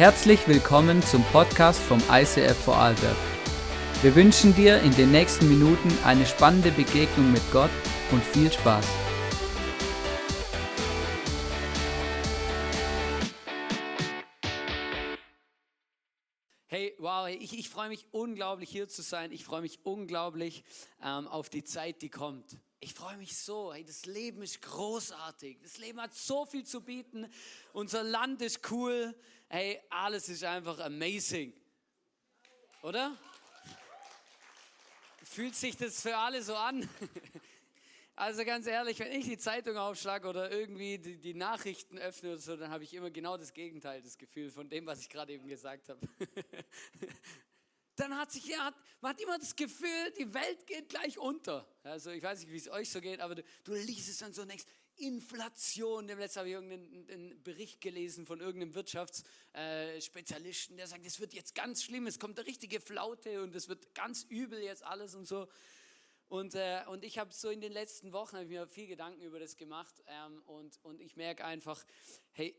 Herzlich willkommen zum Podcast vom ICF Vorarlberg. Wir wünschen dir in den nächsten Minuten eine spannende Begegnung mit Gott und viel Spaß. Hey, wow, ich, ich freue mich unglaublich hier zu sein. Ich freue mich unglaublich ähm, auf die Zeit, die kommt. Ich freue mich so. Hey, das Leben ist großartig. Das Leben hat so viel zu bieten. Unser Land ist cool. Hey, alles ist einfach amazing. Oder? Fühlt sich das für alle so an? Also ganz ehrlich, wenn ich die Zeitung aufschlage oder irgendwie die, die Nachrichten öffne oder so, dann habe ich immer genau das Gegenteil, das Gefühl von dem, was ich gerade eben gesagt habe. Dann hat sich, ja, man hat immer das Gefühl, die Welt geht gleich unter. Also ich weiß nicht, wie es euch so geht, aber du, du liest es dann so nächst. Inflation. Dem letzten habe ich irgendeinen Bericht gelesen von irgendeinem Wirtschaftsspezialisten, der sagt, es wird jetzt ganz schlimm, es kommt eine richtige Flaute und es wird ganz übel jetzt alles und so. Und, äh, und ich habe so in den letzten Wochen ich mir viel Gedanken über das gemacht ähm, und, und ich merke einfach, hey,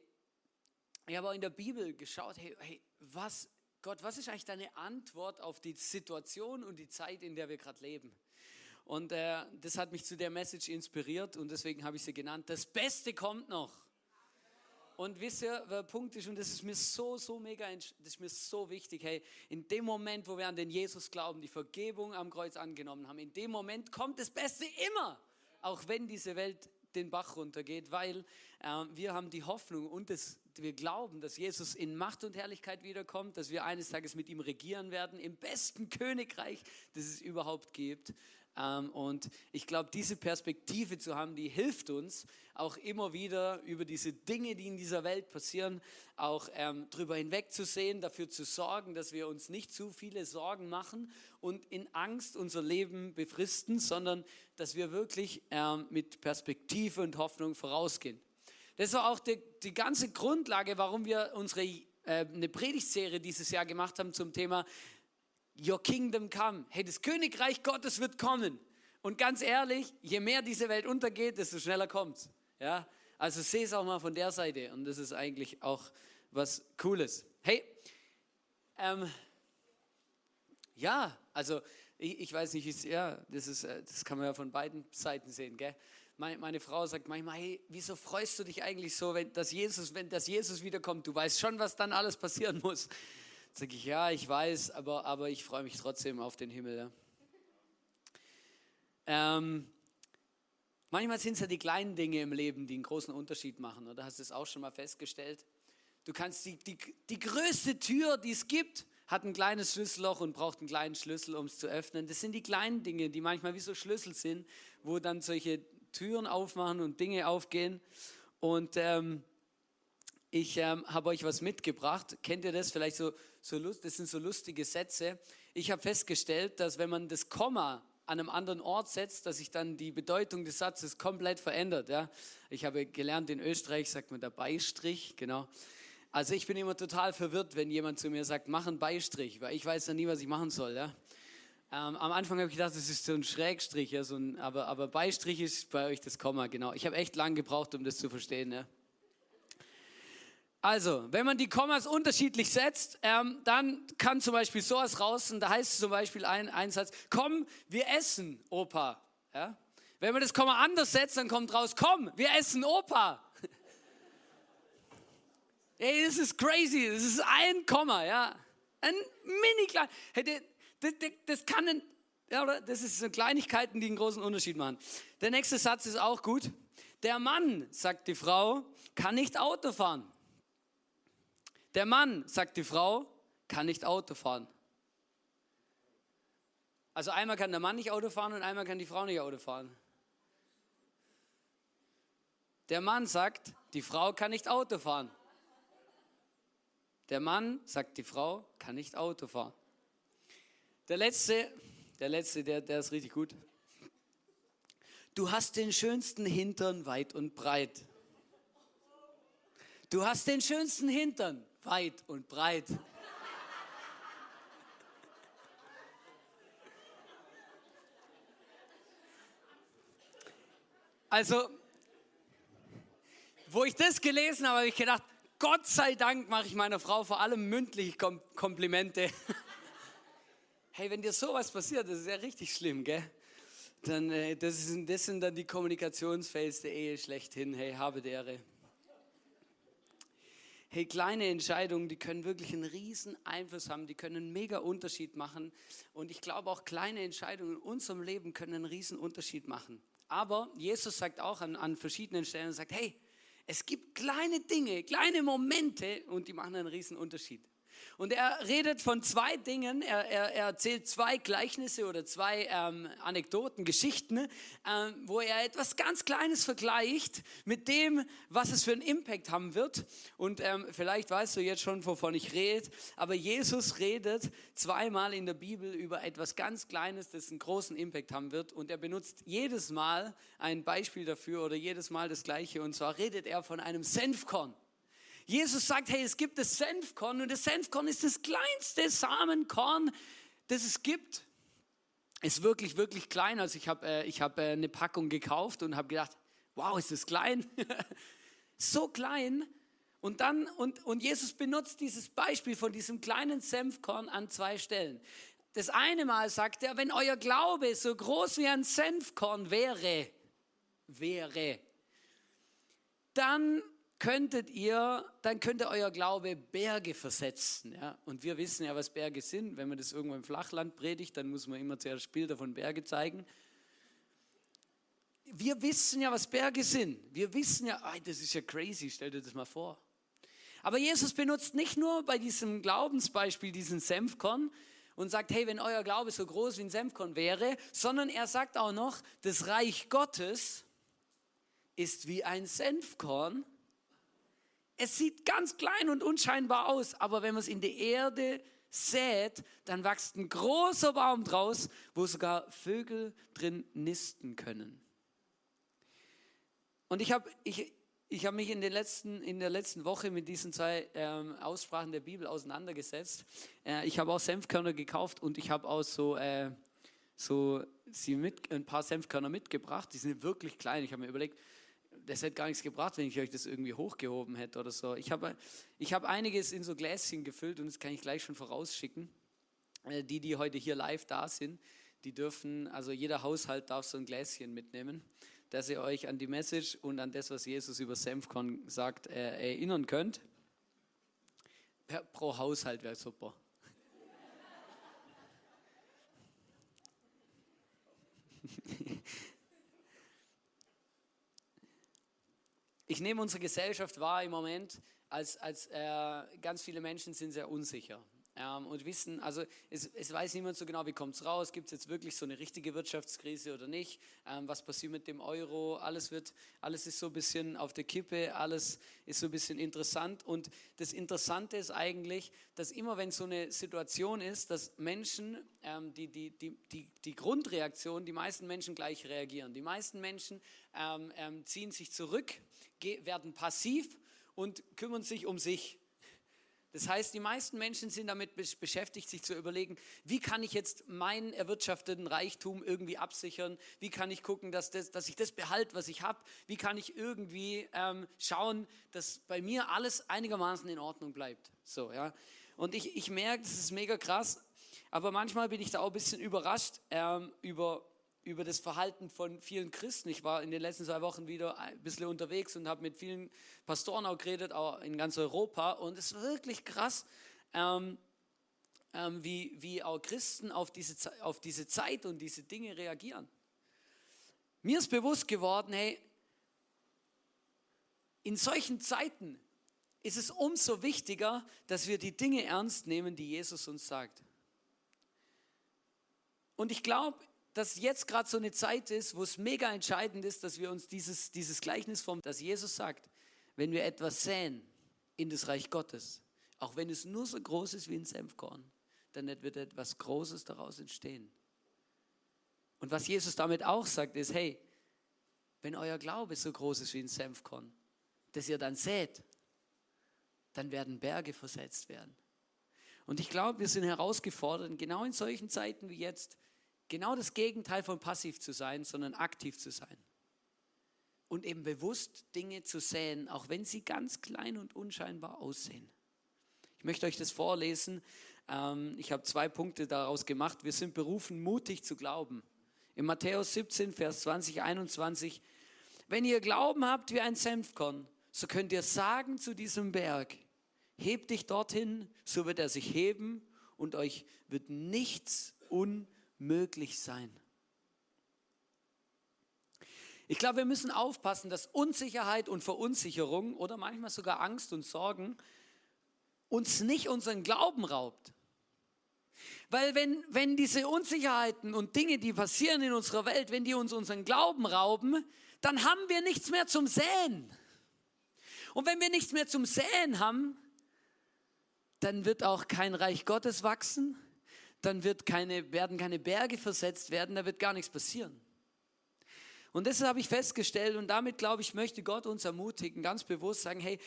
ich habe auch in der Bibel geschaut, hey, hey, was, Gott, was ist eigentlich deine Antwort auf die Situation und die Zeit, in der wir gerade leben? Und äh, das hat mich zu der Message inspiriert und deswegen habe ich sie genannt. Das Beste kommt noch. Und wisst ihr, der Punkt ist, und das ist mir so, so mega, das ist mir so wichtig, hey, in dem Moment, wo wir an den Jesus glauben, die Vergebung am Kreuz angenommen haben, in dem Moment kommt das Beste immer, auch wenn diese Welt den Bach runtergeht, weil äh, wir haben die Hoffnung und das, wir glauben, dass Jesus in Macht und Herrlichkeit wiederkommt, dass wir eines Tages mit ihm regieren werden, im besten Königreich, das es überhaupt gibt. Ähm, und ich glaube, diese Perspektive zu haben, die hilft uns auch immer wieder über diese Dinge, die in dieser Welt passieren, auch ähm, drüber hinwegzusehen, dafür zu sorgen, dass wir uns nicht zu viele Sorgen machen und in Angst unser Leben befristen, sondern dass wir wirklich ähm, mit Perspektive und Hoffnung vorausgehen. Das war auch die, die ganze Grundlage, warum wir unsere äh, eine Predigtserie dieses Jahr gemacht haben zum Thema Your kingdom come. Hey, das Königreich Gottes wird kommen. Und ganz ehrlich, je mehr diese Welt untergeht, desto schneller kommt Ja, also sehe es auch mal von der Seite. Und das ist eigentlich auch was Cooles. Hey, ähm, ja, also ich, ich weiß nicht, es, ja, das, ist, äh, das kann man ja von beiden Seiten sehen, gell? Meine, meine Frau sagt manchmal, hey, wieso freust du dich eigentlich so, wenn das Jesus, wenn das Jesus wiederkommt? Du weißt schon, was dann alles passieren muss. Sag ich, ja, ich weiß, aber, aber ich freue mich trotzdem auf den Himmel. Ja. Ähm, manchmal sind es ja die kleinen Dinge im Leben, die einen großen Unterschied machen. Oder hast du es auch schon mal festgestellt? Du kannst die, die, die größte Tür, die es gibt, hat ein kleines Schlüsselloch und braucht einen kleinen Schlüssel, um es zu öffnen. Das sind die kleinen Dinge, die manchmal wie so Schlüssel sind, wo dann solche Türen aufmachen und Dinge aufgehen. Und ähm, ich ähm, habe euch was mitgebracht. Kennt ihr das? Vielleicht so, so Lust, das sind so lustige Sätze. Ich habe festgestellt, dass wenn man das Komma an einem anderen Ort setzt, dass sich dann die Bedeutung des Satzes komplett verändert. Ja? Ich habe gelernt, in Österreich sagt man der Beistrich, genau. Also ich bin immer total verwirrt, wenn jemand zu mir sagt, mach einen Beistrich, weil ich weiß dann nie, was ich machen soll. Ja? Ähm, am Anfang habe ich gedacht, das ist so ein Schrägstrich, ja, so ein, aber, aber Beistrich ist bei euch das Komma, genau. Ich habe echt lange gebraucht, um das zu verstehen. Ja? Also, wenn man die Kommas unterschiedlich setzt, ähm, dann kann zum Beispiel sowas raus, und da heißt zum Beispiel ein, ein Satz, komm, wir essen, Opa. Ja? Wenn man das Komma anders setzt, dann kommt raus, komm, wir essen, Opa. Ey, das ist crazy, das ist ein Komma, ja. Ein mini klein. Hey, das, das, das kann ein, ja, oder? Das sind so Kleinigkeiten, die einen großen Unterschied machen. Der nächste Satz ist auch gut. Der Mann, sagt die Frau, kann nicht Auto fahren. Der Mann, sagt die Frau, kann nicht Auto fahren. Also einmal kann der Mann nicht Auto fahren und einmal kann die Frau nicht Auto fahren. Der Mann sagt, die Frau kann nicht Auto fahren. Der Mann sagt, die Frau kann nicht Auto fahren. Der letzte, der letzte, der, der ist richtig gut. Du hast den schönsten Hintern weit und breit. Du hast den schönsten Hintern weit und breit. Also, wo ich das gelesen habe, habe ich gedacht, Gott sei Dank mache ich meiner Frau vor allem mündlich Kom Komplimente. hey, wenn dir sowas passiert, das ist ja richtig schlimm, gell? Dann, äh, das, ist, das sind dann die Kommunikationsfails der Ehe schlechthin. Hey, habe Ehre. Hey, kleine Entscheidungen, die können wirklich einen riesen Einfluss haben, die können einen mega Unterschied machen. Und ich glaube auch kleine Entscheidungen in unserem Leben können einen riesen Unterschied machen. Aber Jesus sagt auch an, an verschiedenen Stellen, sagt, hey, es gibt kleine Dinge, kleine Momente und die machen einen riesen Unterschied. Und er redet von zwei Dingen. Er, er, er erzählt zwei Gleichnisse oder zwei ähm, Anekdoten, Geschichten, ähm, wo er etwas ganz Kleines vergleicht mit dem, was es für einen Impact haben wird. Und ähm, vielleicht weißt du jetzt schon, wovon ich rede. Aber Jesus redet zweimal in der Bibel über etwas ganz Kleines, das einen großen Impact haben wird. Und er benutzt jedes Mal ein Beispiel dafür oder jedes Mal das Gleiche. Und zwar redet er von einem Senfkorn. Jesus sagt, hey, es gibt das Senfkorn und das Senfkorn ist das kleinste Samenkorn, das es gibt. Ist wirklich, wirklich klein. Also ich habe äh, hab, äh, eine Packung gekauft und habe gedacht, wow, ist das klein. so klein. Und dann, und, und Jesus benutzt dieses Beispiel von diesem kleinen Senfkorn an zwei Stellen. Das eine Mal sagt er, wenn euer Glaube so groß wie ein Senfkorn wäre, wäre, dann könntet ihr, dann könnte euer Glaube Berge versetzen. Ja? Und wir wissen ja, was Berge sind. Wenn man das irgendwo im Flachland predigt, dann muss man immer zuerst Bilder von Berge zeigen. Wir wissen ja, was Berge sind. Wir wissen ja, ey, das ist ja crazy, stell dir das mal vor. Aber Jesus benutzt nicht nur bei diesem Glaubensbeispiel diesen Senfkorn und sagt, hey, wenn euer Glaube so groß wie ein Senfkorn wäre, sondern er sagt auch noch, das Reich Gottes ist wie ein Senfkorn es sieht ganz klein und unscheinbar aus, aber wenn man es in die Erde sät, dann wächst ein großer Baum draus, wo sogar Vögel drin nisten können. Und ich habe ich, ich hab mich in, den letzten, in der letzten Woche mit diesen zwei ähm, Aussprachen der Bibel auseinandergesetzt. Äh, ich habe auch Senfkörner gekauft und ich habe auch so, äh, so sie mit, ein paar Senfkörner mitgebracht. Die sind wirklich klein. Ich habe mir überlegt, das hätte gar nichts gebracht, wenn ich euch das irgendwie hochgehoben hätte oder so. Ich habe ich hab einiges in so Gläschen gefüllt und das kann ich gleich schon vorausschicken. Äh, die, die heute hier live da sind, die dürfen, also jeder Haushalt darf so ein Gläschen mitnehmen, dass ihr euch an die Message und an das, was Jesus über Senfkorn sagt, äh, erinnern könnt. Pro Haushalt wäre super. Ich nehme unsere Gesellschaft wahr im Moment, als, als äh, ganz viele Menschen sind sehr unsicher. Ähm, und wissen, also es, es, weiß niemand so genau, wie kommt es raus, gibt es jetzt wirklich so eine richtige Wirtschaftskrise oder nicht, ähm, was passiert mit dem Euro, alles, wird, alles ist so ein bisschen auf der Kippe, alles ist so ein bisschen interessant und das Interessante ist eigentlich, dass immer wenn so eine Situation ist, dass Menschen, ähm, die, die, die, die, die Grundreaktion, die meisten Menschen gleich reagieren. Die meisten Menschen ähm, ähm, ziehen sich zurück, werden passiv und kümmern sich um sich. Das heißt, die meisten Menschen sind damit beschäftigt, sich zu überlegen, wie kann ich jetzt meinen erwirtschafteten Reichtum irgendwie absichern? Wie kann ich gucken, dass, das, dass ich das behalte, was ich habe? Wie kann ich irgendwie ähm, schauen, dass bei mir alles einigermaßen in Ordnung bleibt? So, ja. Und ich, ich merke, das ist mega krass, aber manchmal bin ich da auch ein bisschen überrascht ähm, über über das Verhalten von vielen Christen. Ich war in den letzten zwei Wochen wieder ein bisschen unterwegs und habe mit vielen Pastoren auch geredet, auch in ganz Europa. Und es ist wirklich krass, ähm, ähm, wie, wie auch Christen auf diese, auf diese Zeit und diese Dinge reagieren. Mir ist bewusst geworden, hey, in solchen Zeiten ist es umso wichtiger, dass wir die Dinge ernst nehmen, die Jesus uns sagt. Und ich glaube, dass jetzt gerade so eine Zeit ist, wo es mega entscheidend ist, dass wir uns dieses, dieses Gleichnis vom, dass Jesus sagt, wenn wir etwas säen in das Reich Gottes, auch wenn es nur so groß ist wie ein Senfkorn, dann wird etwas Großes daraus entstehen. Und was Jesus damit auch sagt, ist, hey, wenn euer Glaube so groß ist wie ein Senfkorn, dass ihr dann sät, dann werden Berge versetzt werden. Und ich glaube, wir sind herausgefordert, genau in solchen Zeiten wie jetzt, genau das Gegenteil von passiv zu sein, sondern aktiv zu sein. und eben bewusst Dinge zu säen, auch wenn sie ganz klein und unscheinbar aussehen. Ich möchte euch das vorlesen. Ähm, ich habe zwei Punkte daraus gemacht. Wir sind berufen, mutig zu glauben. In Matthäus 17, Vers 20, 21. Wenn ihr Glauben habt wie ein Senfkorn, so könnt ihr sagen zu diesem Berg, heb dich dorthin, so wird er sich heben und euch wird nichts unmöglich sein. Ich glaube, wir müssen aufpassen, dass Unsicherheit und Verunsicherung oder manchmal sogar Angst und Sorgen uns nicht unseren Glauben raubt. Weil wenn, wenn diese Unsicherheiten und Dinge, die passieren in unserer Welt, wenn die uns unseren Glauben rauben, dann haben wir nichts mehr zum Säen. Und wenn wir nichts mehr zum Säen haben, dann wird auch kein Reich Gottes wachsen, dann wird keine, werden keine Berge versetzt werden, da wird gar nichts passieren. Und das habe ich festgestellt und damit, glaube ich, möchte Gott uns ermutigen, ganz bewusst sagen, hey,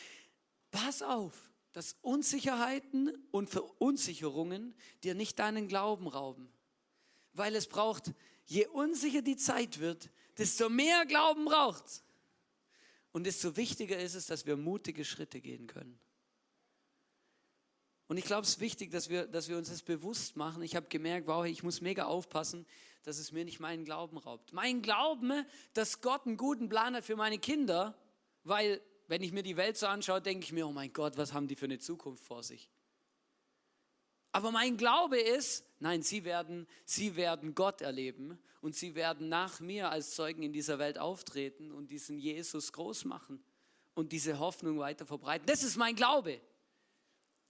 pass auf, dass Unsicherheiten und Verunsicherungen dir nicht deinen Glauben rauben. Weil es braucht, je unsicher die Zeit wird, desto mehr Glauben braucht Und desto wichtiger ist es, dass wir mutige Schritte gehen können. Und ich glaube, es ist wichtig, dass wir, dass wir uns das bewusst machen. Ich habe gemerkt, wow, ich muss mega aufpassen, dass es mir nicht meinen Glauben raubt. Mein Glauben, dass Gott einen guten Plan hat für meine Kinder, weil wenn ich mir die Welt so anschaue, denke ich mir, oh mein Gott, was haben die für eine Zukunft vor sich? Aber mein Glaube ist, nein, sie werden, sie werden Gott erleben und sie werden nach mir als Zeugen in dieser Welt auftreten und diesen Jesus groß machen und diese Hoffnung weiter verbreiten. Das ist mein Glaube.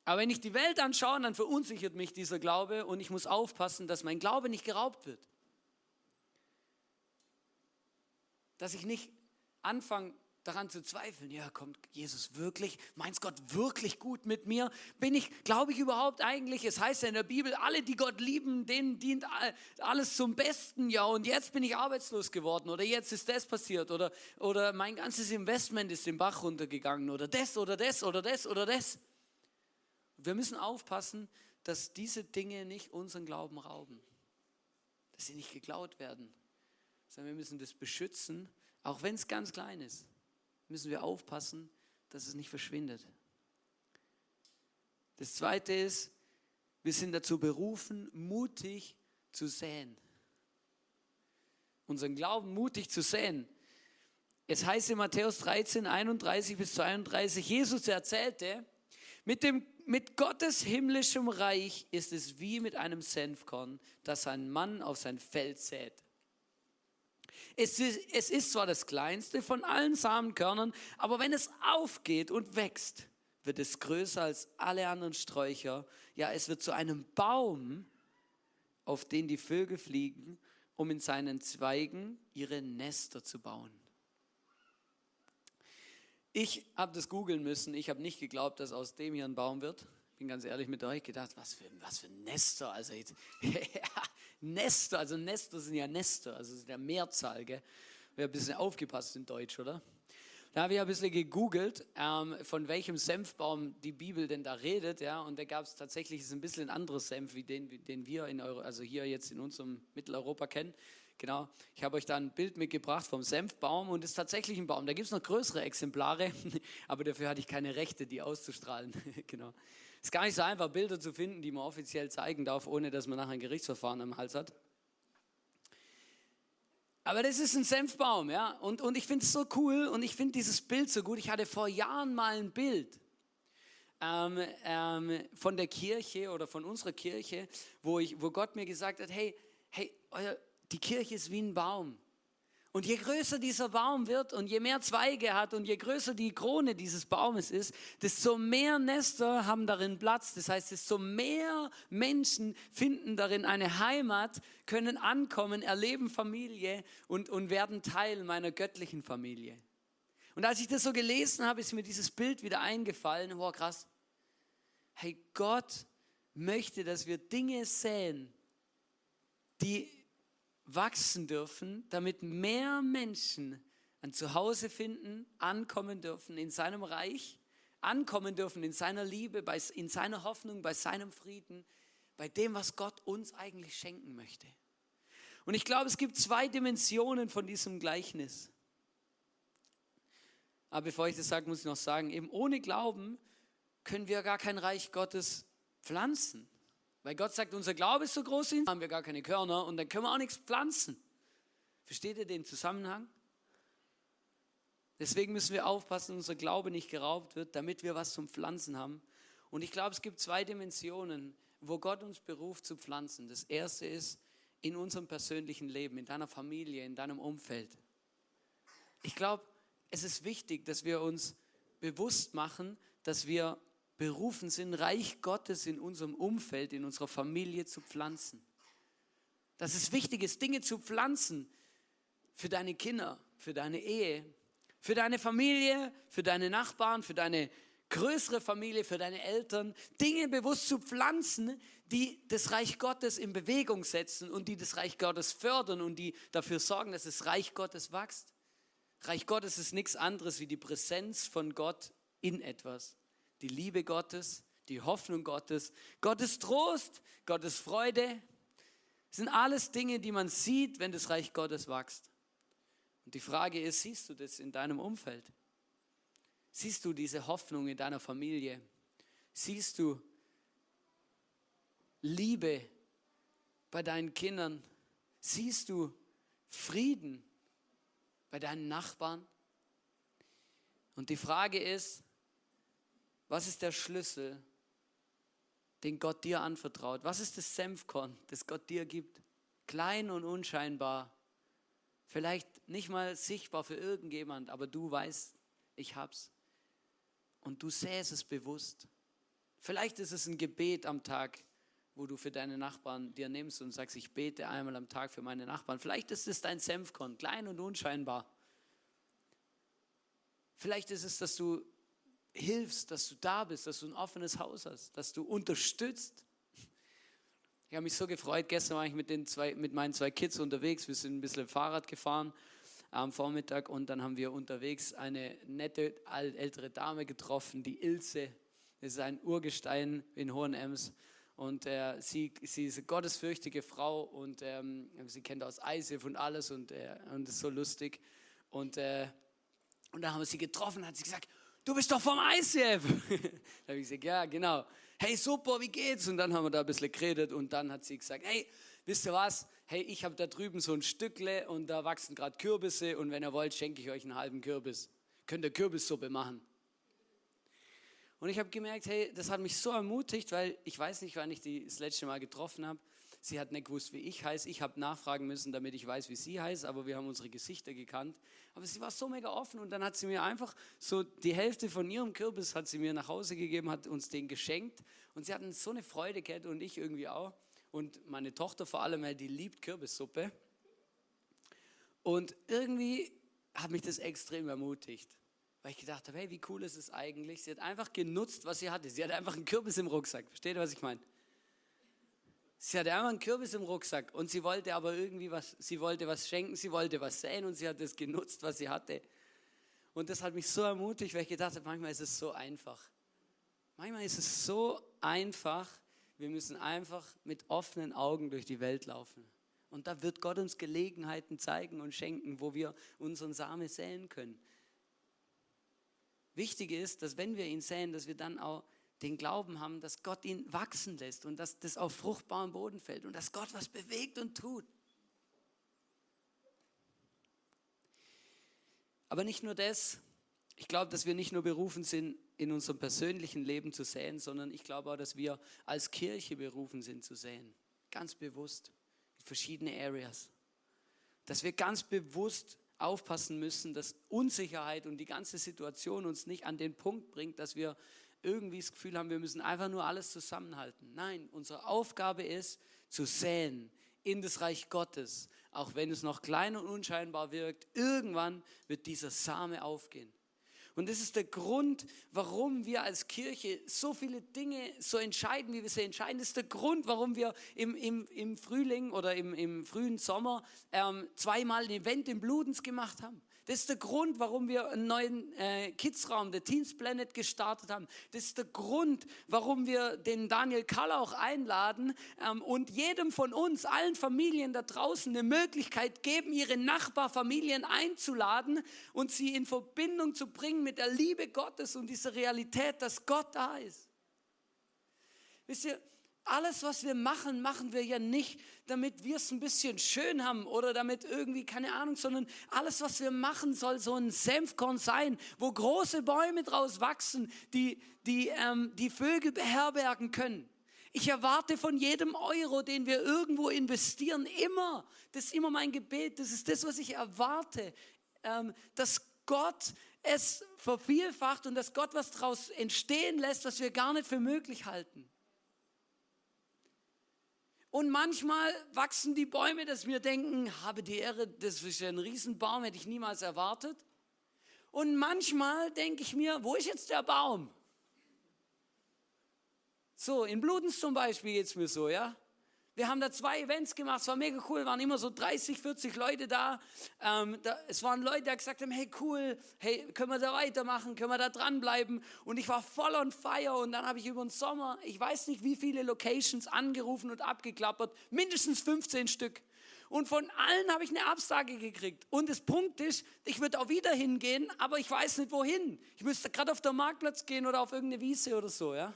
Aber wenn ich die Welt anschaue, dann verunsichert mich dieser Glaube und ich muss aufpassen, dass mein Glaube nicht geraubt wird. Dass ich nicht anfange daran zu zweifeln, ja, kommt Jesus wirklich, meint Gott wirklich gut mit mir? Bin ich, glaube ich überhaupt eigentlich, es heißt ja in der Bibel, alle, die Gott lieben, denen dient alles zum Besten, ja, und jetzt bin ich arbeitslos geworden oder jetzt ist das passiert oder, oder mein ganzes Investment ist den Bach runtergegangen oder das oder das oder das oder das. Wir müssen aufpassen, dass diese Dinge nicht unseren Glauben rauben, dass sie nicht geklaut werden, sondern wir müssen das beschützen, auch wenn es ganz klein ist, müssen wir aufpassen, dass es nicht verschwindet. Das Zweite ist, wir sind dazu berufen, mutig zu säen. Unseren Glauben mutig zu säen. Es heißt in Matthäus 13, 31 bis 32, Jesus erzählte, mit dem mit Gottes himmlischem Reich ist es wie mit einem Senfkorn, das ein Mann auf sein Feld sät. Es ist, es ist zwar das kleinste von allen Samenkörnern, aber wenn es aufgeht und wächst, wird es größer als alle anderen Sträucher. Ja, es wird zu einem Baum, auf den die Vögel fliegen, um in seinen Zweigen ihre Nester zu bauen. Ich habe das googeln müssen. Ich habe nicht geglaubt, dass aus dem hier ein Baum wird. Bin ganz ehrlich mit euch gedacht, was für, was für Nester. Also jetzt, Nester, also Nester sind ja Nester, also sind ja Mehrzahl. Gell? Wir haben ein bisschen aufgepasst in Deutsch, oder? Da habe ich ein bisschen gegoogelt, ähm, von welchem Senfbaum die Bibel denn da redet, ja, und da gab es tatsächlich ist ein bisschen ein anderes Senf, wie den, den wir in Euro, also hier jetzt in unserem Mitteleuropa kennen. Genau, ich habe euch da ein Bild mitgebracht vom Senfbaum und es ist tatsächlich ein Baum. Da gibt es noch größere Exemplare, aber dafür hatte ich keine Rechte, die auszustrahlen. genau. Es ist gar nicht so einfach, Bilder zu finden, die man offiziell zeigen darf, ohne dass man nachher ein Gerichtsverfahren am Hals hat. Aber das ist ein Senfbaum, ja. Und, und ich finde es so cool und ich finde dieses Bild so gut. Ich hatte vor Jahren mal ein Bild ähm, ähm, von der Kirche oder von unserer Kirche, wo, ich, wo Gott mir gesagt hat, hey, hey, euer, die Kirche ist wie ein Baum. Und je größer dieser Baum wird und je mehr Zweige hat und je größer die Krone dieses Baumes ist, desto mehr Nester haben darin Platz. Das heißt, desto mehr Menschen finden darin eine Heimat, können ankommen, erleben Familie und, und werden Teil meiner göttlichen Familie. Und als ich das so gelesen habe, ist mir dieses Bild wieder eingefallen. Wow, krass. Hey, Gott möchte, dass wir Dinge säen, die wachsen dürfen, damit mehr Menschen ein Zuhause finden, ankommen dürfen in seinem Reich, ankommen dürfen in seiner Liebe, in seiner Hoffnung, bei seinem Frieden, bei dem, was Gott uns eigentlich schenken möchte. Und ich glaube, es gibt zwei Dimensionen von diesem Gleichnis. Aber bevor ich das sage, muss ich noch sagen, eben ohne Glauben können wir gar kein Reich Gottes pflanzen. Weil Gott sagt, unser Glaube ist so groß, haben wir gar keine Körner und dann können wir auch nichts pflanzen. Versteht ihr den Zusammenhang? Deswegen müssen wir aufpassen, dass unser Glaube nicht geraubt wird, damit wir was zum Pflanzen haben. Und ich glaube, es gibt zwei Dimensionen, wo Gott uns beruft zu pflanzen. Das erste ist in unserem persönlichen Leben, in deiner Familie, in deinem Umfeld. Ich glaube, es ist wichtig, dass wir uns bewusst machen, dass wir berufen sind, Reich Gottes in unserem Umfeld, in unserer Familie zu pflanzen. Dass es wichtig ist, Dinge zu pflanzen für deine Kinder, für deine Ehe, für deine Familie, für deine Nachbarn, für deine größere Familie, für deine Eltern, Dinge bewusst zu pflanzen, die das Reich Gottes in Bewegung setzen und die das Reich Gottes fördern und die dafür sorgen, dass das Reich Gottes wächst. Reich Gottes ist nichts anderes wie die Präsenz von Gott in etwas. Die Liebe Gottes, die Hoffnung Gottes, Gottes Trost, Gottes Freude. Das sind alles Dinge, die man sieht, wenn das Reich Gottes wächst. Und die Frage ist, siehst du das in deinem Umfeld? Siehst du diese Hoffnung in deiner Familie? Siehst du Liebe bei deinen Kindern? Siehst du Frieden bei deinen Nachbarn? Und die Frage ist, was ist der Schlüssel, den Gott dir anvertraut? Was ist das Senfkorn, das Gott dir gibt? Klein und unscheinbar, vielleicht nicht mal sichtbar für irgendjemand, aber du weißt, ich hab's. Und du sähst es bewusst. Vielleicht ist es ein Gebet am Tag, wo du für deine Nachbarn dir nimmst und sagst, ich bete einmal am Tag für meine Nachbarn. Vielleicht ist es dein Senfkorn, klein und unscheinbar. Vielleicht ist es, dass du hilfst, dass du da bist, dass du ein offenes Haus hast, dass du unterstützt. Ich habe mich so gefreut, gestern war ich mit, den zwei, mit meinen zwei Kids unterwegs, wir sind ein bisschen Fahrrad gefahren am Vormittag und dann haben wir unterwegs eine nette ältere Dame getroffen, die Ilse. Das ist ein Urgestein in Hohenems und äh, sie, sie ist eine gottesfürchtige Frau und ähm, sie kennt aus Eisef und alles und, äh, und ist so lustig. Und, äh, und dann haben wir sie getroffen, hat sie gesagt, du bist doch vom ICF. da habe ich gesagt, ja, genau. Hey, super, wie geht's? Und dann haben wir da ein bisschen geredet und dann hat sie gesagt, hey, wisst ihr was? Hey, ich habe da drüben so ein Stückle und da wachsen gerade Kürbisse und wenn ihr wollt, schenke ich euch einen halben Kürbis. Könnt ihr Kürbissuppe machen? Und ich habe gemerkt, hey, das hat mich so ermutigt, weil ich weiß nicht, wann ich die das letzte Mal getroffen habe. Sie hat nicht gewusst, wie ich heiße. Ich habe nachfragen müssen, damit ich weiß, wie sie heißt, aber wir haben unsere Gesichter gekannt. Aber sie war so mega offen und dann hat sie mir einfach so die Hälfte von ihrem Kürbis hat sie mir nach Hause gegeben, hat uns den geschenkt und sie hatten so eine Freude gehabt und ich irgendwie auch. Und meine Tochter vor allem, die liebt Kürbissuppe. Und irgendwie hat mich das extrem ermutigt weil ich gedacht habe, hey, wie cool ist es eigentlich? Sie hat einfach genutzt, was sie hatte. Sie hatte einfach einen Kürbis im Rucksack. Versteht ihr, was ich meine? Sie hatte einmal einen Kürbis im Rucksack und sie wollte aber irgendwie was, sie wollte was schenken, sie wollte was säen und sie hat das genutzt, was sie hatte. Und das hat mich so ermutigt, weil ich gedacht habe, manchmal ist es so einfach. Manchmal ist es so einfach, wir müssen einfach mit offenen Augen durch die Welt laufen. Und da wird Gott uns Gelegenheiten zeigen und schenken, wo wir unseren Samen säen können. Wichtig ist, dass wenn wir ihn säen, dass wir dann auch den Glauben haben, dass Gott ihn wachsen lässt und dass das auf fruchtbaren Boden fällt und dass Gott was bewegt und tut. Aber nicht nur das. Ich glaube, dass wir nicht nur berufen sind, in unserem persönlichen Leben zu säen, sondern ich glaube auch, dass wir als Kirche berufen sind zu säen. Ganz bewusst. In verschiedene Areas. Dass wir ganz bewusst aufpassen müssen, dass Unsicherheit und die ganze Situation uns nicht an den Punkt bringt, dass wir irgendwie das Gefühl haben, wir müssen einfach nur alles zusammenhalten. Nein, unsere Aufgabe ist zu säen in das Reich Gottes, auch wenn es noch klein und unscheinbar wirkt. Irgendwann wird dieser Same aufgehen. Und das ist der Grund, warum wir als Kirche so viele Dinge so entscheiden, wie wir sie entscheiden. Das ist der Grund, warum wir im, im, im Frühling oder im, im frühen Sommer ähm, zweimal ein Event im Bludens gemacht haben. Das ist der Grund, warum wir einen neuen äh, Kidsraum, der Teens Planet, gestartet haben. Das ist der Grund, warum wir den Daniel Kaller auch einladen ähm, und jedem von uns, allen Familien da draußen, eine Möglichkeit geben, ihre Nachbarfamilien einzuladen und sie in Verbindung zu bringen mit der Liebe Gottes und dieser Realität, dass Gott da ist. Wisst ihr, alles, was wir machen, machen wir ja nicht, damit wir es ein bisschen schön haben oder damit irgendwie, keine Ahnung, sondern alles, was wir machen, soll so ein Senfkorn sein, wo große Bäume draus wachsen, die die, ähm, die Vögel beherbergen können. Ich erwarte von jedem Euro, den wir irgendwo investieren, immer, das ist immer mein Gebet, das ist das, was ich erwarte, ähm, dass Gott es vervielfacht und dass Gott was daraus entstehen lässt, was wir gar nicht für möglich halten. Und manchmal wachsen die Bäume, dass wir denken, habe die Ehre, das ist ein Riesenbaum, hätte ich niemals erwartet. Und manchmal denke ich mir, wo ist jetzt der Baum? So, in Bludens zum Beispiel geht es mir so, ja. Wir haben da zwei Events gemacht, es war mega cool, waren immer so 30, 40 Leute da. Ähm, da. Es waren Leute, die gesagt haben, hey cool, hey, können wir da weitermachen, können wir da dranbleiben? Und ich war voll on fire und dann habe ich über den Sommer, ich weiß nicht wie viele Locations angerufen und abgeklappert, mindestens 15 Stück. Und von allen habe ich eine Absage gekriegt. Und das Punkt ist, ich würde auch wieder hingehen, aber ich weiß nicht wohin. Ich müsste gerade auf den Marktplatz gehen oder auf irgendeine Wiese oder so, ja.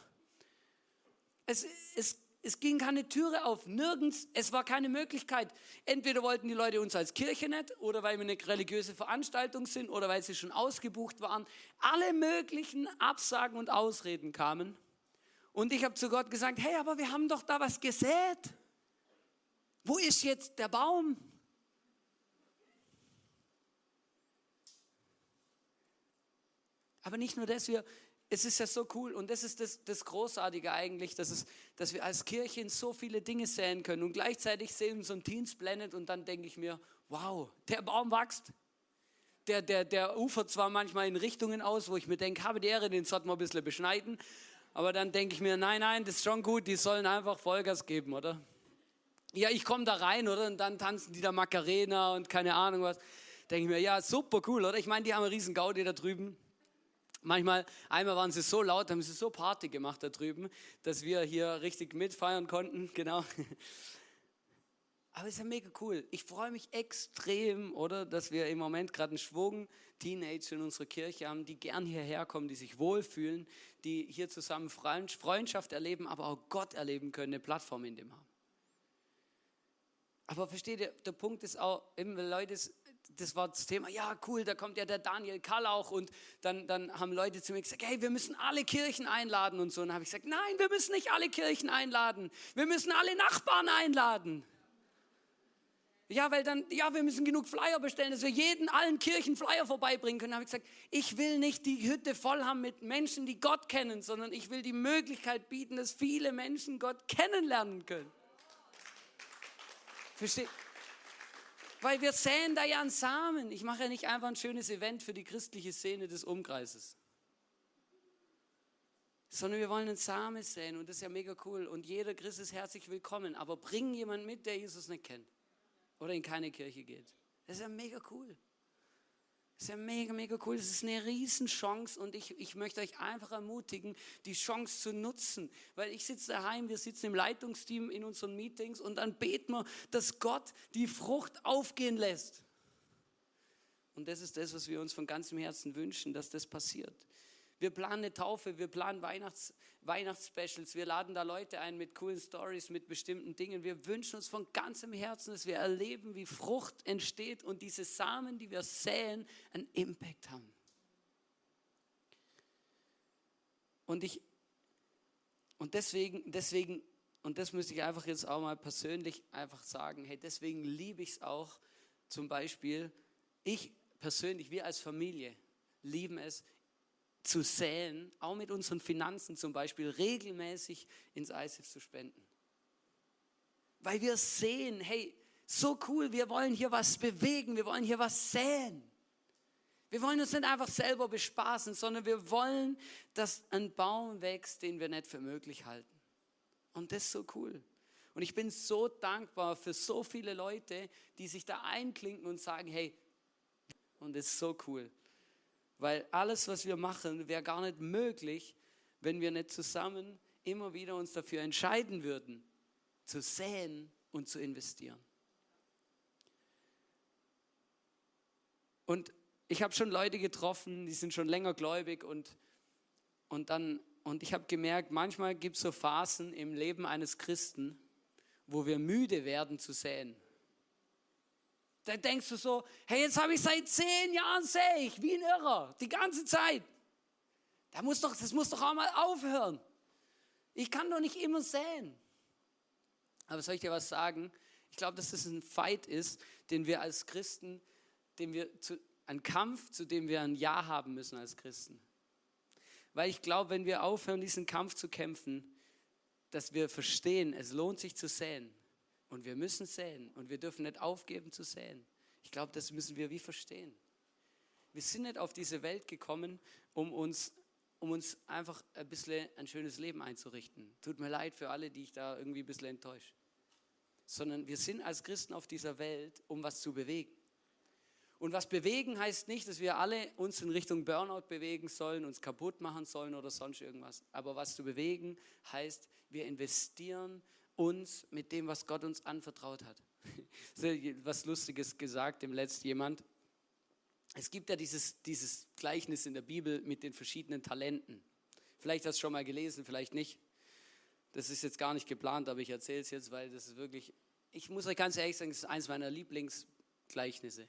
Es, es es ging keine Türe auf, nirgends, es war keine Möglichkeit. Entweder wollten die Leute uns als Kirche nicht oder weil wir eine religiöse Veranstaltung sind oder weil sie schon ausgebucht waren. Alle möglichen Absagen und Ausreden kamen. Und ich habe zu Gott gesagt, hey, aber wir haben doch da was gesät. Wo ist jetzt der Baum? Aber nicht nur das, wir, es ist ja so cool und das ist das, das Großartige eigentlich, dass, es, dass wir als Kirche in so viele Dinge sehen können und gleichzeitig sehen wir so ein Teens Planet und dann denke ich mir, wow, der Baum wächst. Der, der, der ufert zwar manchmal in Richtungen aus, wo ich mir denke, habe die Ehre, den sollte man ein bisschen beschneiden, aber dann denke ich mir, nein, nein, das ist schon gut, die sollen einfach Vollgas geben, oder? Ja, ich komme da rein, oder? Und dann tanzen die da Macarena und keine Ahnung was. Denke ich mir, ja, super cool, oder? Ich meine, die haben einen riesen Gaudi da drüben. Manchmal, einmal waren sie so laut, haben sie so Party gemacht da drüben, dass wir hier richtig mitfeiern konnten, genau. Aber es ist ja mega cool. Ich freue mich extrem, oder, dass wir im Moment gerade einen Schwung Teenager in unserer Kirche haben, die gern hierher kommen, die sich wohlfühlen, die hier zusammen Freundschaft erleben, aber auch Gott erleben können, eine Plattform in dem haben. Aber versteht ihr, der Punkt ist auch, eben, Leute das war das Thema, ja cool, da kommt ja der Daniel Kallauch und dann, dann haben Leute zu mir gesagt, hey, wir müssen alle Kirchen einladen und so. Und dann habe ich gesagt, nein, wir müssen nicht alle Kirchen einladen, wir müssen alle Nachbarn einladen. Ja, weil dann, ja, wir müssen genug Flyer bestellen, dass wir jeden, allen Kirchen Flyer vorbeibringen können. Dann habe ich gesagt, ich will nicht die Hütte voll haben mit Menschen, die Gott kennen, sondern ich will die Möglichkeit bieten, dass viele Menschen Gott kennenlernen können. Versteht? Weil wir säen da ja einen Samen. Ich mache ja nicht einfach ein schönes Event für die christliche Szene des Umkreises. Sondern wir wollen einen Samen säen und das ist ja mega cool. Und jeder Christ ist herzlich willkommen. Aber bring jemanden mit, der Jesus nicht kennt oder in keine Kirche geht. Das ist ja mega cool. Das ist ja mega, mega cool. Das ist eine Riesenchance und ich, ich möchte euch einfach ermutigen, die Chance zu nutzen. Weil ich sitze daheim, wir sitzen im Leitungsteam in unseren Meetings und dann beten wir, dass Gott die Frucht aufgehen lässt. Und das ist das, was wir uns von ganzem Herzen wünschen, dass das passiert. Wir planen eine Taufe, wir planen Weihnachts, Weihnachtsspecials, wir laden da Leute ein mit coolen Stories, mit bestimmten Dingen. Wir wünschen uns von ganzem Herzen, dass wir erleben, wie Frucht entsteht und diese Samen, die wir säen, einen Impact haben. Und ich, und deswegen, deswegen, und das müsste ich einfach jetzt auch mal persönlich einfach sagen, hey, deswegen liebe ich es auch, zum Beispiel, ich persönlich, wir als Familie lieben es, zu säen, auch mit unseren Finanzen zum Beispiel, regelmäßig ins ISIF zu spenden. Weil wir sehen, hey, so cool, wir wollen hier was bewegen, wir wollen hier was säen. Wir wollen uns nicht einfach selber bespaßen, sondern wir wollen, dass ein Baum wächst, den wir nicht für möglich halten. Und das ist so cool. Und ich bin so dankbar für so viele Leute, die sich da einklinken und sagen, hey, Und das ist so cool. Weil alles, was wir machen, wäre gar nicht möglich, wenn wir nicht zusammen immer wieder uns dafür entscheiden würden, zu säen und zu investieren. Und ich habe schon Leute getroffen, die sind schon länger gläubig und, und dann und ich habe gemerkt, manchmal gibt es so Phasen im Leben eines Christen, wo wir müde werden zu säen. Da denkst du so, hey, jetzt habe ich seit zehn Jahren sähe ich, wie ein Irrer, die ganze Zeit. Da muss doch, das muss doch auch mal aufhören. Ich kann doch nicht immer säen. Aber soll ich dir was sagen? Ich glaube, dass das ein Fight ist, den wir als Christen, den wir zu, ein Kampf, zu dem wir ein Ja haben müssen als Christen. Weil ich glaube, wenn wir aufhören, diesen Kampf zu kämpfen, dass wir verstehen, es lohnt sich zu säen. Und wir müssen säen. Und wir dürfen nicht aufgeben zu säen. Ich glaube, das müssen wir wie verstehen. Wir sind nicht auf diese Welt gekommen, um uns, um uns einfach ein bisschen ein schönes Leben einzurichten. Tut mir leid für alle, die ich da irgendwie ein bisschen enttäusche. Sondern wir sind als Christen auf dieser Welt, um was zu bewegen. Und was bewegen heißt nicht, dass wir alle uns in Richtung Burnout bewegen sollen, uns kaputt machen sollen oder sonst irgendwas. Aber was zu bewegen heißt, wir investieren uns mit dem, was Gott uns anvertraut hat. was Lustiges gesagt, dem letzten jemand. Es gibt ja dieses, dieses Gleichnis in der Bibel mit den verschiedenen Talenten. Vielleicht hast du schon mal gelesen, vielleicht nicht. Das ist jetzt gar nicht geplant, aber ich erzähle es jetzt, weil das ist wirklich, ich muss euch ganz ehrlich sagen, es ist eines meiner Lieblingsgleichnisse.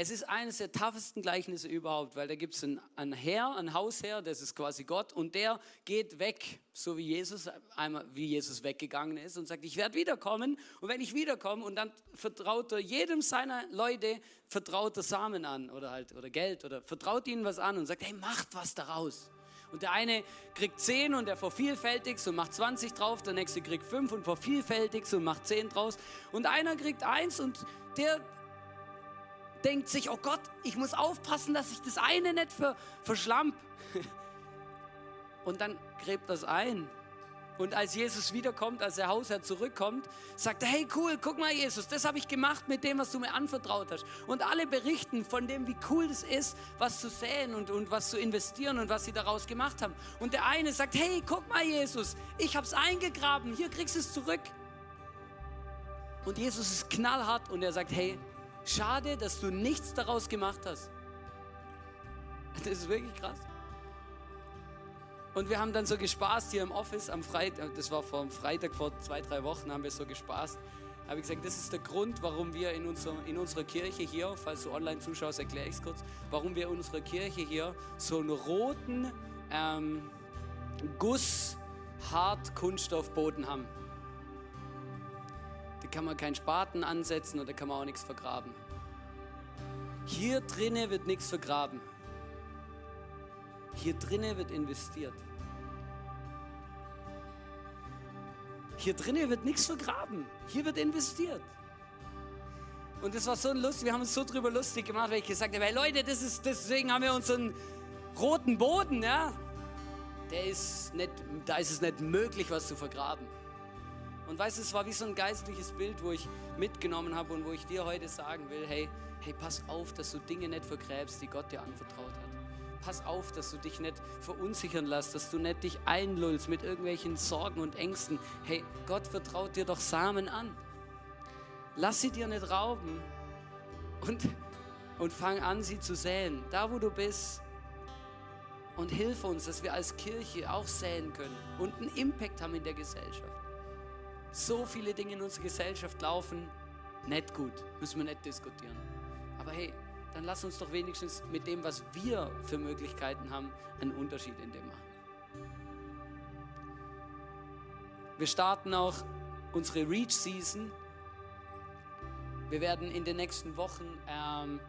Es ist eines der toughesten Gleichnisse überhaupt, weil da gibt es einen, Herr, einen Hausherr, das ist quasi Gott, und der geht weg, so wie Jesus, einmal wie Jesus weggegangen ist und sagt, ich werde wiederkommen. Und wenn ich wiederkomme, und dann vertraut er jedem seiner Leute, vertraut er Samen an oder halt oder Geld oder vertraut ihnen was an und sagt, hey, macht was daraus. Und der eine kriegt 10 und der vervielfältigt und macht 20 drauf, der nächste kriegt 5 und vervielfältigt und macht 10 draus. Und einer kriegt 1 und der denkt sich, oh Gott, ich muss aufpassen, dass ich das eine nicht ver verschlamp. Und dann gräbt das ein. Und als Jesus wiederkommt, als der Hausherr zurückkommt, sagt er, hey cool, guck mal Jesus, das habe ich gemacht mit dem, was du mir anvertraut hast. Und alle berichten von dem, wie cool das ist, was zu säen und, und was zu investieren und was sie daraus gemacht haben. Und der eine sagt, hey, guck mal Jesus, ich habe es eingegraben, hier kriegst du es zurück. Und Jesus ist knallhart und er sagt, hey, Schade, dass du nichts daraus gemacht hast. Das ist wirklich krass. Und wir haben dann so gespaßt hier im Office am Freitag, das war vor Freitag, vor zwei, drei Wochen haben wir so gespaßt. Habe ich gesagt, das ist der Grund, warum wir in, unser, in unserer Kirche hier, falls du online zuschaust, erkläre ich es kurz, warum wir in unserer Kirche hier so einen roten ähm, Guss-Hart-Kunststoffboden haben. Da kann man keinen Spaten ansetzen und da kann man auch nichts vergraben. Hier drinnen wird nichts vergraben. Hier drinnen wird investiert. Hier drinnen wird nichts vergraben. Hier wird investiert. Und das war so lustig, wir haben uns so drüber lustig gemacht, weil ich gesagt habe, hey Leute, das ist, deswegen haben wir unseren roten Boden, ja. Der ist nicht, da ist es nicht möglich, was zu vergraben. Und weißt du, es war wie so ein geistliches Bild, wo ich mitgenommen habe und wo ich dir heute sagen will, hey, hey, pass auf, dass du Dinge nicht vergräbst, die Gott dir anvertraut hat. Pass auf, dass du dich nicht verunsichern lässt, dass du nicht dich einlullst mit irgendwelchen Sorgen und Ängsten. Hey, Gott vertraut dir doch Samen an. Lass sie dir nicht rauben und, und fang an, sie zu säen. Da, wo du bist. Und hilf uns, dass wir als Kirche auch säen können und einen Impact haben in der Gesellschaft. So viele Dinge in unserer Gesellschaft laufen nicht gut, müssen wir nicht diskutieren. Aber hey, dann lass uns doch wenigstens mit dem, was wir für Möglichkeiten haben, einen Unterschied in dem machen. Wir starten auch unsere Reach Season. Wir werden in den nächsten Wochen ähm,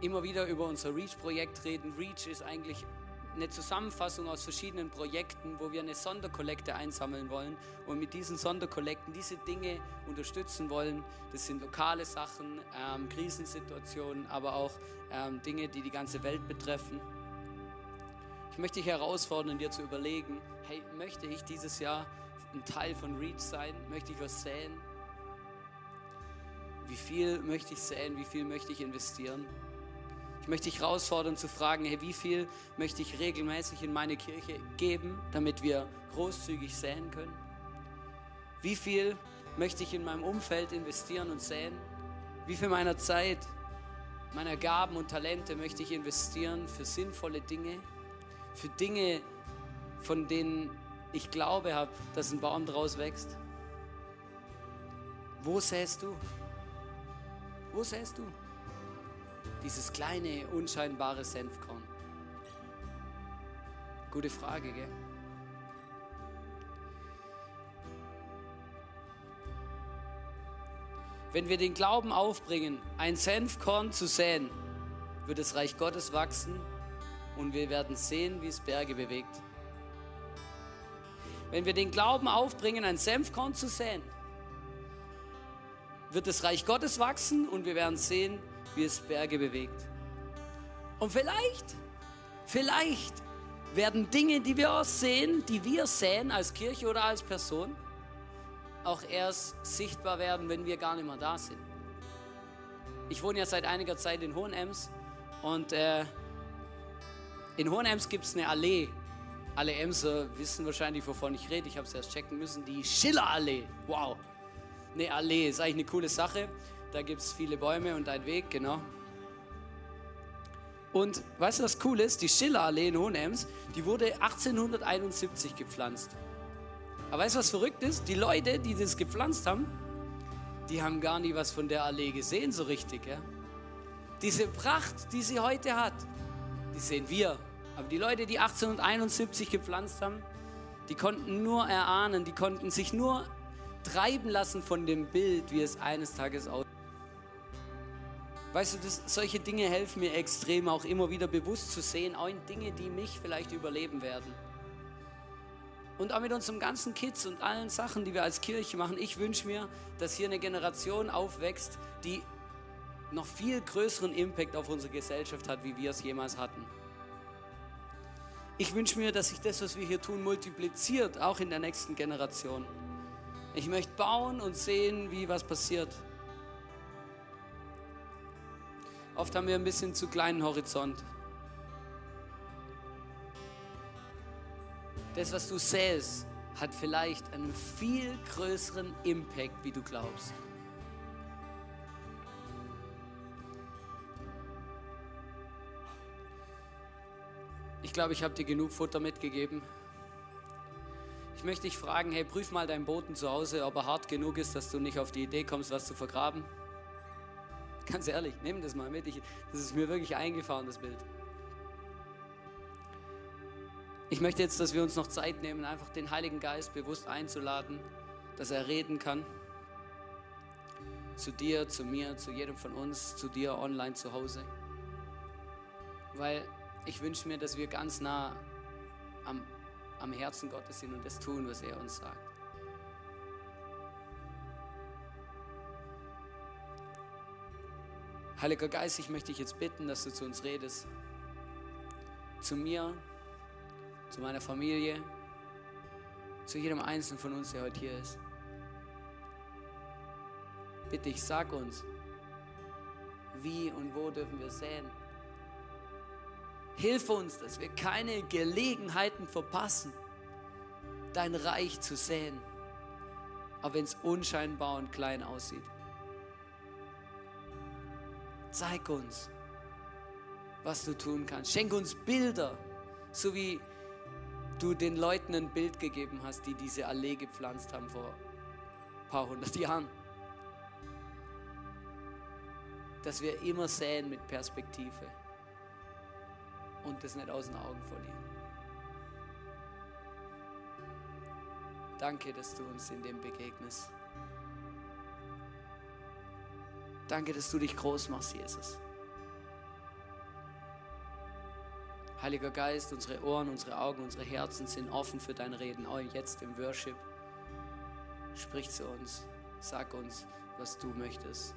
immer wieder über unser Reach-Projekt reden. Reach ist eigentlich eine Zusammenfassung aus verschiedenen Projekten, wo wir eine Sonderkollekte einsammeln wollen und mit diesen Sonderkollekten diese Dinge unterstützen wollen. Das sind lokale Sachen, ähm, Krisensituationen, aber auch ähm, Dinge, die die ganze Welt betreffen. Ich möchte dich herausfordern, dir zu überlegen, hey, möchte ich dieses Jahr ein Teil von Reach sein? Möchte ich was säen? wie viel möchte ich säen, wie viel möchte ich investieren. Ich möchte dich herausfordern zu fragen, hey, wie viel möchte ich regelmäßig in meine Kirche geben, damit wir großzügig säen können? Wie viel möchte ich in meinem Umfeld investieren und säen? Wie viel meiner Zeit, meiner Gaben und Talente möchte ich investieren für sinnvolle Dinge, für Dinge, von denen ich glaube habe, dass ein Baum draus wächst? Wo säst du? Wo säst du? Dieses kleine, unscheinbare Senfkorn. Gute Frage, gell? Wenn wir den Glauben aufbringen, ein Senfkorn zu säen, wird das Reich Gottes wachsen und wir werden sehen, wie es Berge bewegt. Wenn wir den Glauben aufbringen, ein Senfkorn zu säen, wird das Reich Gottes wachsen und wir werden sehen, wie es Berge bewegt. Und vielleicht, vielleicht werden Dinge, die wir sehen, die wir sehen als Kirche oder als Person, auch erst sichtbar werden, wenn wir gar nicht mehr da sind. Ich wohne ja seit einiger Zeit in Hohenems und äh, in Hohenems gibt es eine Allee. Alle Emser wissen wahrscheinlich, wovon ich rede. Ich habe es erst checken müssen. Die Schillerallee. Wow. Eine Allee ist eigentlich eine coole Sache. Da gibt es viele Bäume und einen Weg, genau. Und weißt du, was cool ist? Die Schillerallee in Hohenems, die wurde 1871 gepflanzt. Aber weißt du, was verrückt ist? Die Leute, die das gepflanzt haben, die haben gar nie was von der Allee gesehen, so richtig. Ja? Diese Pracht, die sie heute hat, die sehen wir. Aber die Leute, die 1871 gepflanzt haben, die konnten nur erahnen, die konnten sich nur treiben lassen von dem Bild, wie es eines Tages aussieht. Weißt du, das, solche Dinge helfen mir extrem, auch immer wieder bewusst zu sehen, auch in Dinge, die mich vielleicht überleben werden. Und auch mit unserem ganzen Kids und allen Sachen, die wir als Kirche machen. Ich wünsche mir, dass hier eine Generation aufwächst, die noch viel größeren Impact auf unsere Gesellschaft hat, wie wir es jemals hatten. Ich wünsche mir, dass sich das, was wir hier tun, multipliziert, auch in der nächsten Generation. Ich möchte bauen und sehen, wie was passiert. Oft haben wir ein bisschen zu kleinen Horizont. das, was du säst, hat vielleicht einen viel größeren Impact, wie du glaubst. Ich glaube, ich habe dir genug Futter mitgegeben. Ich möchte dich fragen, hey, prüf mal deinen Boden zu Hause, ob er hart genug ist, dass du nicht auf die Idee kommst, was zu vergraben. Ganz ehrlich, nimm das mal mit. Ich, das ist mir wirklich eingefahren, das Bild. Ich möchte jetzt, dass wir uns noch Zeit nehmen, einfach den Heiligen Geist bewusst einzuladen, dass er reden kann. Zu dir, zu mir, zu jedem von uns, zu dir online zu Hause. Weil ich wünsche mir, dass wir ganz nah am, am Herzen Gottes sind und das tun, was er uns sagt. Heiliger Geist, ich möchte dich jetzt bitten, dass du zu uns redest. Zu mir, zu meiner Familie, zu jedem Einzelnen von uns, der heute hier ist. Bitte ich, sag uns, wie und wo dürfen wir säen. Hilf uns, dass wir keine Gelegenheiten verpassen, dein Reich zu säen, auch wenn es unscheinbar und klein aussieht. Zeig uns, was du tun kannst. Schenk uns Bilder, so wie du den Leuten ein Bild gegeben hast, die diese Allee gepflanzt haben vor ein paar hundert Jahren. Dass wir immer säen mit Perspektive und das nicht aus den Augen verlieren. Danke, dass du uns in dem begegnest. Danke, dass du dich groß machst, Jesus. Heiliger Geist, unsere Ohren, unsere Augen, unsere Herzen sind offen für dein Reden, auch jetzt im Worship. Sprich zu uns, sag uns, was du möchtest.